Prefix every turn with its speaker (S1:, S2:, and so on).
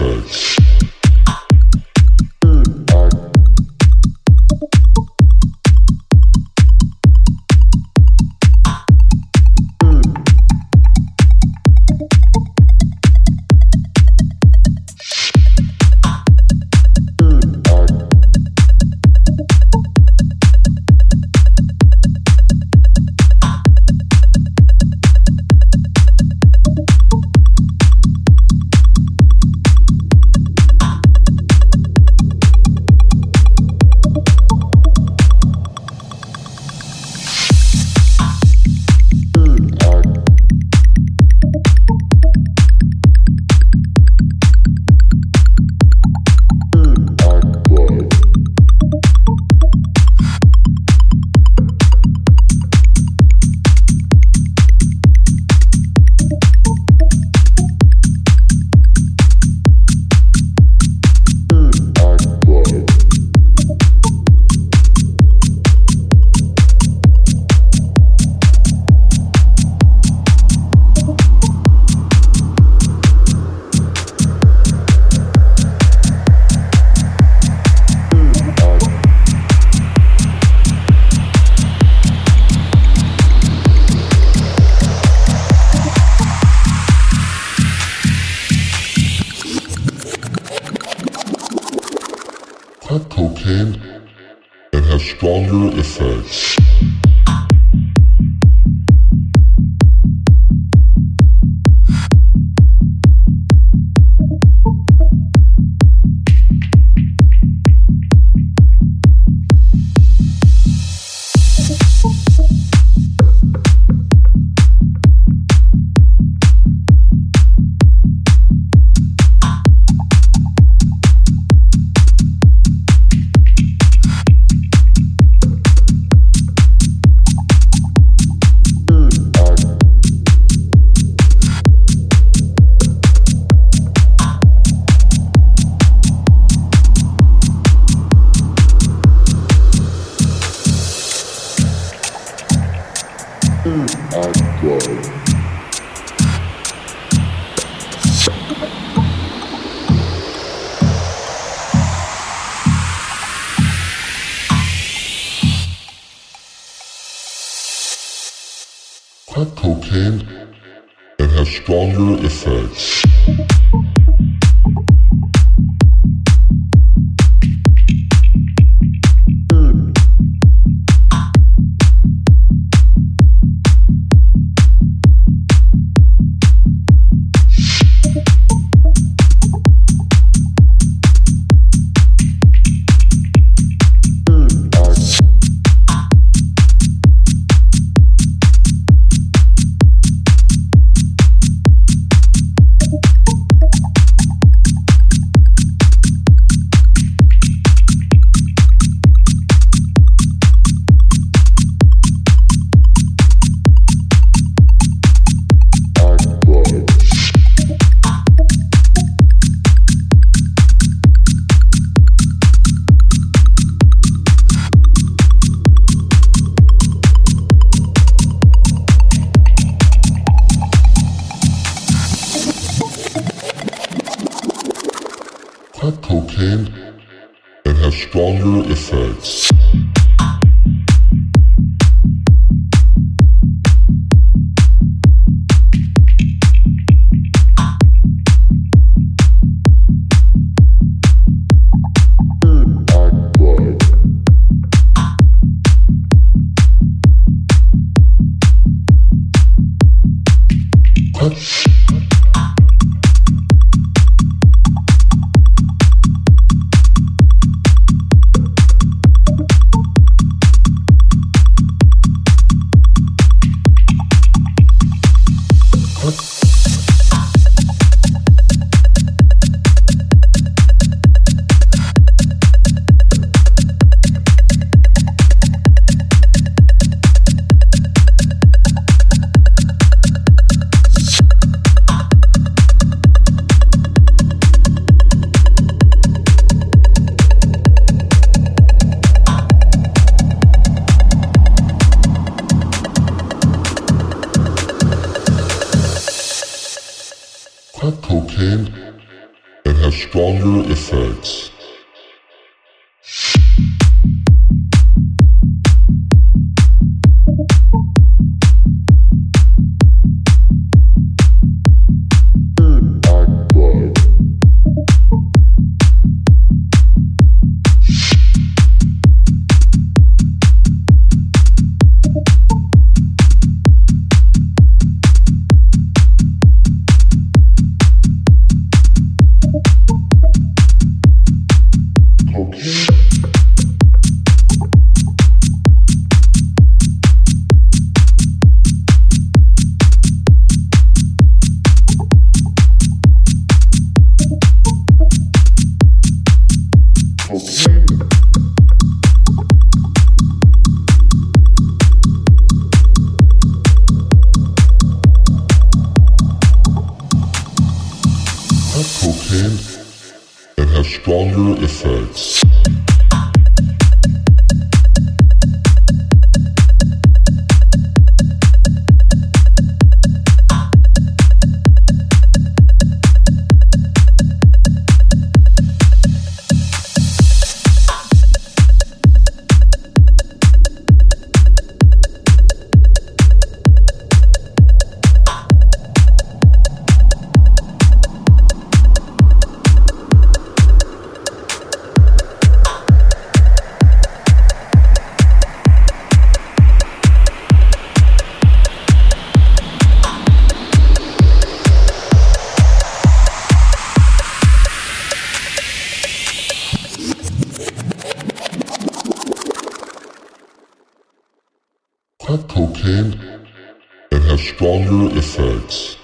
S1: effects. Cocaine and has stronger effects. Has stronger effects. Cocaine and have stronger effects. and have stronger effects. Stronger effects. Crack cocaine and has stronger effects.